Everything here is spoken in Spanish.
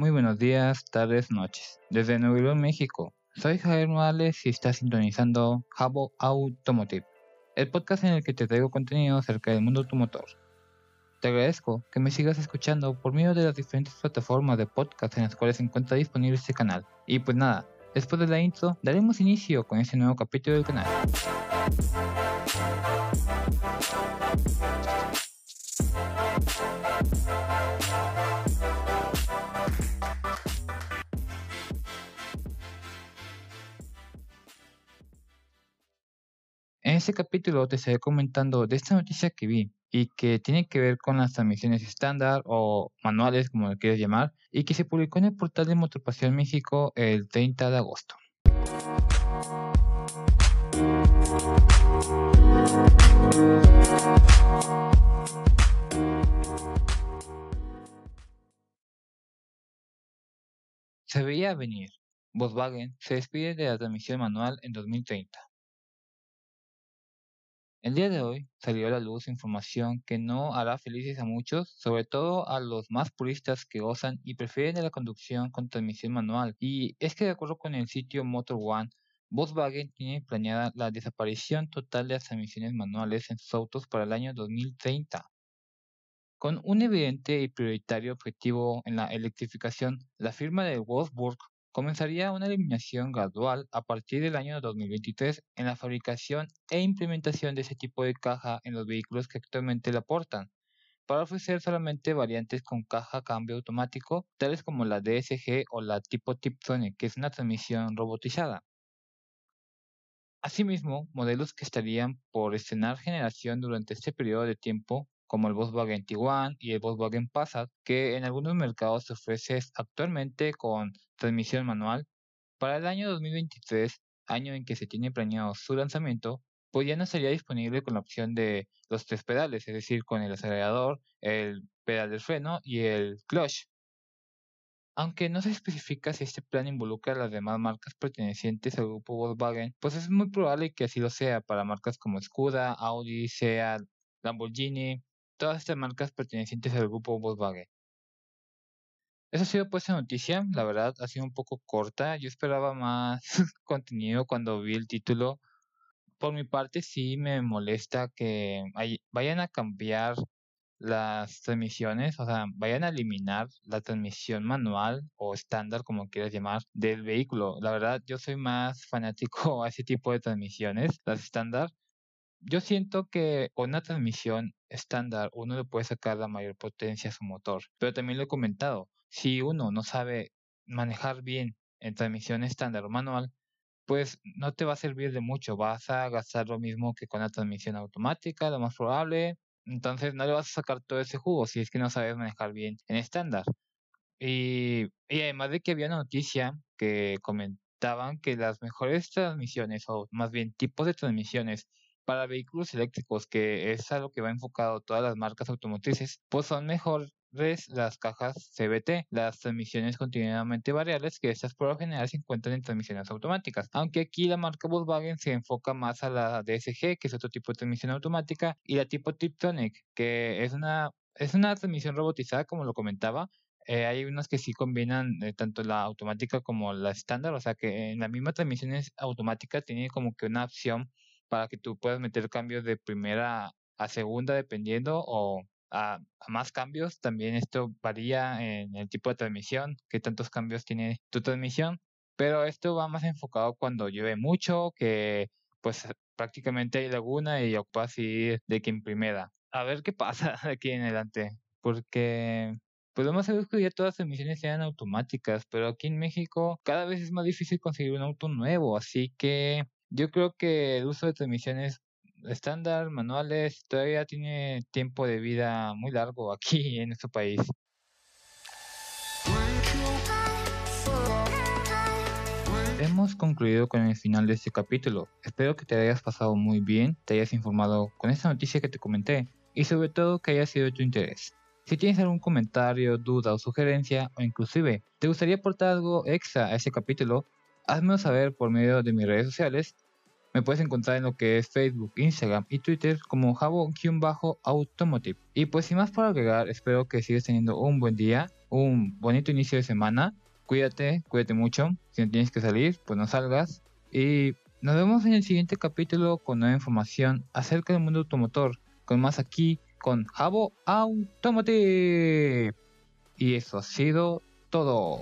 Muy buenos días, tardes, noches. Desde Nuevo León, México. Soy Javier Morales y estás sintonizando Jabo Automotive, el podcast en el que te traigo contenido acerca del mundo automotor. Te agradezco que me sigas escuchando por medio de las diferentes plataformas de podcast en las cuales se encuentra disponible este canal. Y pues nada, después de la intro, daremos inicio con este nuevo capítulo del canal. En este capítulo te estaré comentando de esta noticia que vi y que tiene que ver con las transmisiones estándar o manuales, como lo quieras llamar, y que se publicó en el portal de Motopasión México el 30 de agosto. Se veía venir. Volkswagen se despide de la transmisión manual en 2030. El día de hoy salió a la luz información que no hará felices a muchos, sobre todo a los más puristas que gozan y prefieren la conducción con transmisión manual. Y es que de acuerdo con el sitio Motor One, Volkswagen tiene planeada la desaparición total de las transmisiones manuales en sus autos para el año 2030. Con un evidente y prioritario objetivo en la electrificación, la firma de Wolfsburg comenzaría una eliminación gradual a partir del año 2023 en la fabricación e implementación de ese tipo de caja en los vehículos que actualmente la portan, para ofrecer solamente variantes con caja cambio automático, tales como la DSG o la tipo Tiptronic, que es una transmisión robotizada. Asimismo, modelos que estarían por estrenar generación durante este periodo de tiempo como el Volkswagen Tiguan y el Volkswagen Passat, que en algunos mercados se ofrece actualmente con transmisión manual. Para el año 2023, año en que se tiene planeado su lanzamiento, pues ya no sería disponible con la opción de los tres pedales, es decir, con el acelerador, el pedal del freno y el clutch. Aunque no se especifica si este plan involucra a las demás marcas pertenecientes al grupo Volkswagen, pues es muy probable que así lo sea para marcas como Skoda, Audi, Seat, Lamborghini, todas estas marcas pertenecientes al grupo Volkswagen. Esa ha sido pues la noticia, la verdad ha sido un poco corta, yo esperaba más contenido cuando vi el título. Por mi parte sí me molesta que vayan a cambiar las transmisiones, o sea, vayan a eliminar la transmisión manual o estándar, como quieras llamar, del vehículo. La verdad, yo soy más fanático a ese tipo de transmisiones, las estándar, yo siento que con una transmisión estándar uno le puede sacar la mayor potencia a su motor, pero también lo he comentado, si uno no sabe manejar bien en transmisión estándar o manual, pues no te va a servir de mucho, vas a gastar lo mismo que con la transmisión automática, lo más probable, entonces no le vas a sacar todo ese jugo si es que no sabes manejar bien en estándar. Y, y además de que había una noticia que comentaban que las mejores transmisiones, o más bien tipos de transmisiones para vehículos eléctricos, que es a lo que va enfocado todas las marcas automotrices, pues son mejores las cajas CBT, las transmisiones continuamente variables, que estas por lo general se encuentran en transmisiones automáticas. Aunque aquí la marca Volkswagen se enfoca más a la DSG, que es otro tipo de transmisión automática, y la tipo Tiptronic, que es una, es una transmisión robotizada, como lo comentaba, eh, hay unas que sí combinan eh, tanto la automática como la estándar, o sea que en la misma transmisión automática tiene como que una opción para que tú puedas meter cambios de primera a segunda dependiendo o a, más cambios. También esto varía en el tipo de transmisión, qué tantos cambios tiene tu transmisión. Pero esto va más enfocado cuando llueve mucho, que pues prácticamente hay laguna y ocupas ir de que en primera. A ver qué pasa aquí en adelante. Porque podemos hacer que ya todas las emisiones sean automáticas, pero aquí en México cada vez es más difícil conseguir un auto nuevo, así que yo creo que el uso de transmisiones estándar, manuales, todavía tiene tiempo de vida muy largo aquí en nuestro país. Hemos concluido con el final de este capítulo. Espero que te hayas pasado muy bien, te hayas informado con esta noticia que te comenté y sobre todo que haya sido de tu interés. Si tienes algún comentario, duda o sugerencia o inclusive te gustaría aportar algo extra a este capítulo, házmelo saber por medio de mis redes sociales Me puedes encontrar en lo que es Facebook, Instagram y Twitter como Jabo-Automotive. Y pues sin más para agregar, espero que sigas teniendo un buen día, un bonito inicio de semana. Cuídate, cuídate mucho. Si no tienes que salir, pues no salgas. Y nos vemos en el siguiente capítulo con nueva información acerca del mundo automotor. Con más aquí con Jabo Automotive. Y eso ha sido todo.